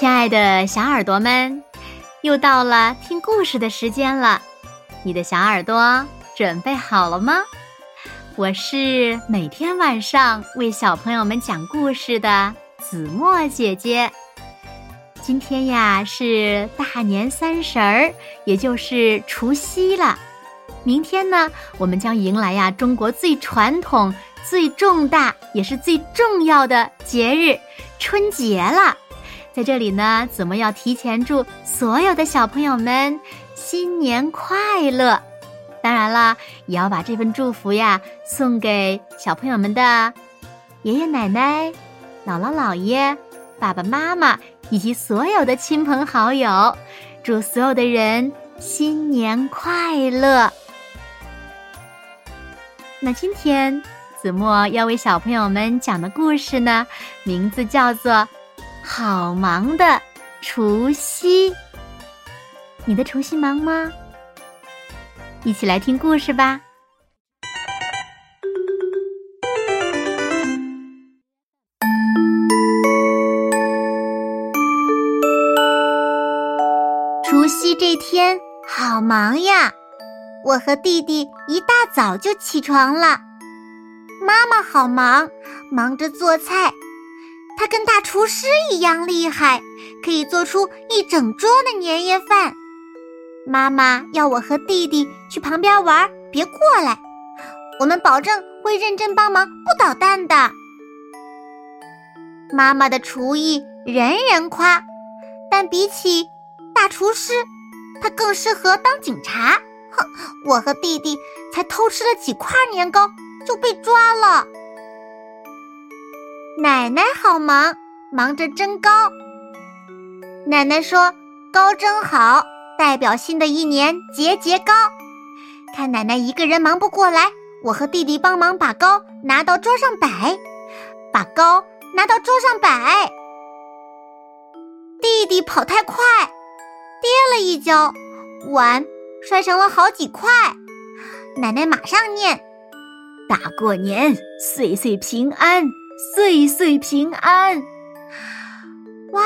亲爱的小耳朵们，又到了听故事的时间了。你的小耳朵准备好了吗？我是每天晚上为小朋友们讲故事的子墨姐姐。今天呀是大年三十儿，也就是除夕了。明天呢，我们将迎来呀中国最传统、最重大也是最重要的节日——春节了。在这里呢，子墨要提前祝所有的小朋友们新年快乐。当然了，也要把这份祝福呀送给小朋友们的爷爷奶奶、姥姥姥爷、爸爸妈妈以及所有的亲朋好友。祝所有的人新年快乐！那今天子墨要为小朋友们讲的故事呢，名字叫做。好忙的除夕，你的除夕忙吗？一起来听故事吧。除夕这天好忙呀！我和弟弟一大早就起床了，妈妈好忙，忙着做菜。他跟大厨师一样厉害，可以做出一整桌的年夜饭。妈妈要我和弟弟去旁边玩，别过来。我们保证会认真帮忙，不捣蛋的。妈妈的厨艺人人夸，但比起大厨师，她更适合当警察。哼，我和弟弟才偷吃了几块年糕就被抓了。奶奶好忙，忙着蒸糕。奶奶说：“糕蒸好，代表新的一年节节高。”看奶奶一个人忙不过来，我和弟弟帮忙把糕拿到桌上摆，把糕拿到桌上摆。弟弟跑太快，跌了一跤，碗摔成了好几块。奶奶马上念：“大过年，岁岁平安。”岁岁平安！哇，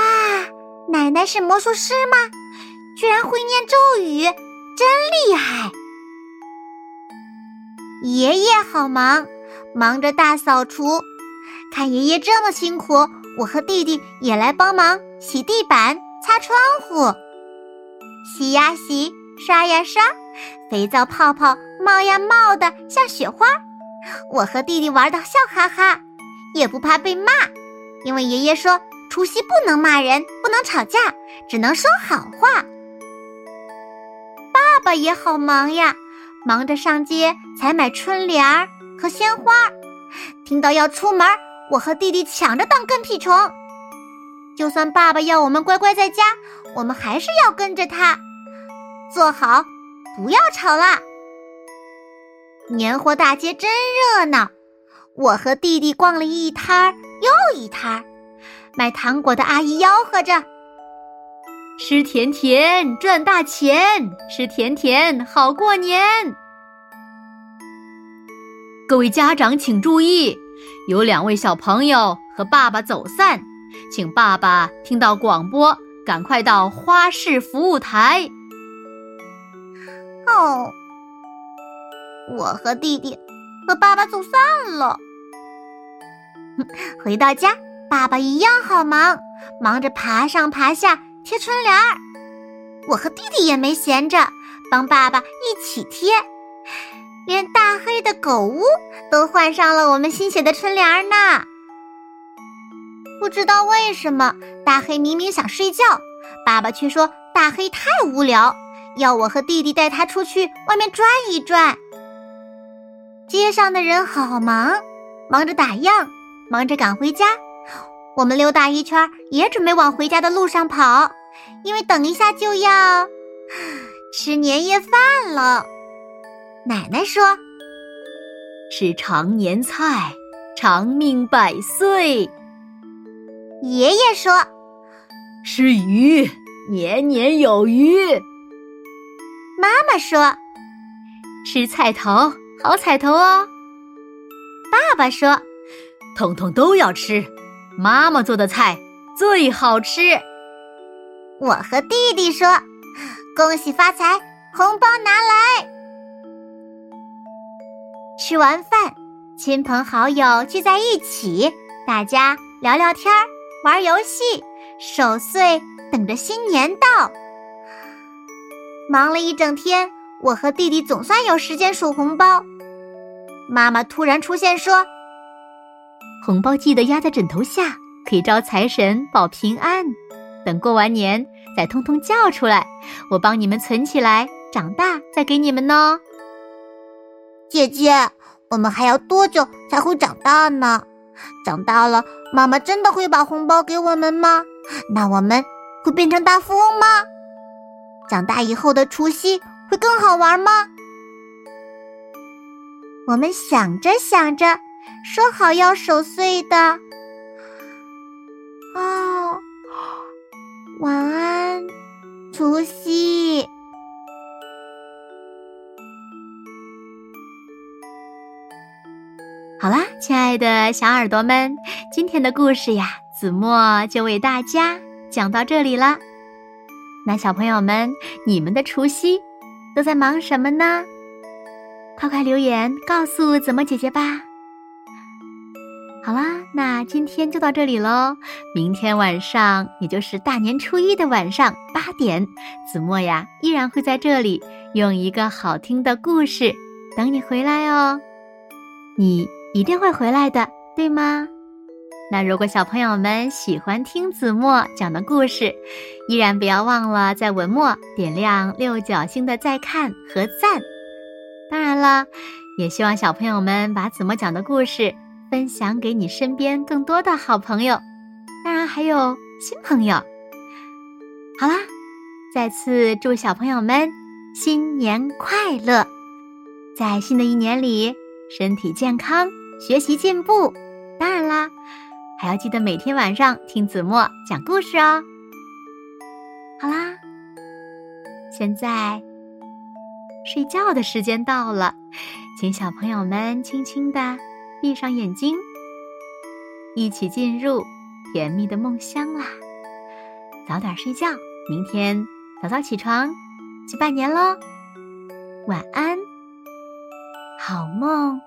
奶奶是魔术师吗？居然会念咒语，真厉害！爷爷好忙，忙着大扫除。看爷爷这么辛苦，我和弟弟也来帮忙洗地板、擦窗户。洗呀洗，刷呀刷，肥皂泡泡冒呀冒的像雪花。我和弟弟玩的笑哈哈。也不怕被骂，因为爷爷说除夕不能骂人，不能吵架，只能说好话。爸爸也好忙呀，忙着上街采买春联儿和鲜花。听到要出门，我和弟弟抢着当跟屁虫。就算爸爸要我们乖乖在家，我们还是要跟着他。坐好，不要吵啦。年货大街真热闹。我和弟弟逛了一摊儿又一摊儿，卖糖果的阿姨吆喝着：“吃甜甜赚大钱，吃甜甜好过年。”各位家长请注意，有两位小朋友和爸爸走散，请爸爸听到广播，赶快到花市服务台。哦，我和弟弟。和爸爸走散了。回到家，爸爸一样好忙，忙着爬上爬下贴春联儿。我和弟弟也没闲着，帮爸爸一起贴。连大黑的狗屋都换上了我们新写的春联儿呢。不知道为什么，大黑明明想睡觉，爸爸却说大黑太无聊，要我和弟弟带他出去外面转一转。街上的人好忙，忙着打烊，忙着赶回家。我们溜达一圈，也准备往回家的路上跑，因为等一下就要吃年夜饭了。奶奶说：“吃常年菜，长命百岁。”爷爷说：“吃鱼，年年有余。”妈妈说：“吃菜头。”好彩头哦！爸爸说：“通通都要吃，妈妈做的菜最好吃。”我和弟弟说：“恭喜发财，红包拿来！”吃完饭，亲朋好友聚在一起，大家聊聊天儿，玩游戏，守岁，等着新年到。忙了一整天，我和弟弟总算有时间数红包。妈妈突然出现说：“红包记得压在枕头下，可以招财神保平安。等过完年再通通叫出来，我帮你们存起来，长大再给你们呢。”姐姐，我们还要多久才会长大呢？长大了，妈妈真的会把红包给我们吗？那我们会变成大富翁吗？长大以后的除夕会更好玩吗？我们想着想着，说好要守岁的。哦，晚安，除夕。好啦，亲爱的小耳朵们，今天的故事呀，子墨就为大家讲到这里了。那小朋友们，你们的除夕都在忙什么呢？快快留言告诉子墨姐姐吧。好啦，那今天就到这里喽。明天晚上，也就是大年初一的晚上八点，子墨呀依然会在这里用一个好听的故事等你回来哦。你一定会回来的，对吗？那如果小朋友们喜欢听子墨讲的故事，依然不要忘了在文末点亮六角星的再看和赞。当然了，也希望小朋友们把子墨讲的故事分享给你身边更多的好朋友，当然还有新朋友。好啦，再次祝小朋友们新年快乐，在新的一年里身体健康，学习进步。当然啦，还要记得每天晚上听子墨讲故事哦。好啦，现在。睡觉的时间到了，请小朋友们轻轻的闭上眼睛，一起进入甜蜜的梦乡啦！早点睡觉，明天早早起床去拜年喽！晚安，好梦。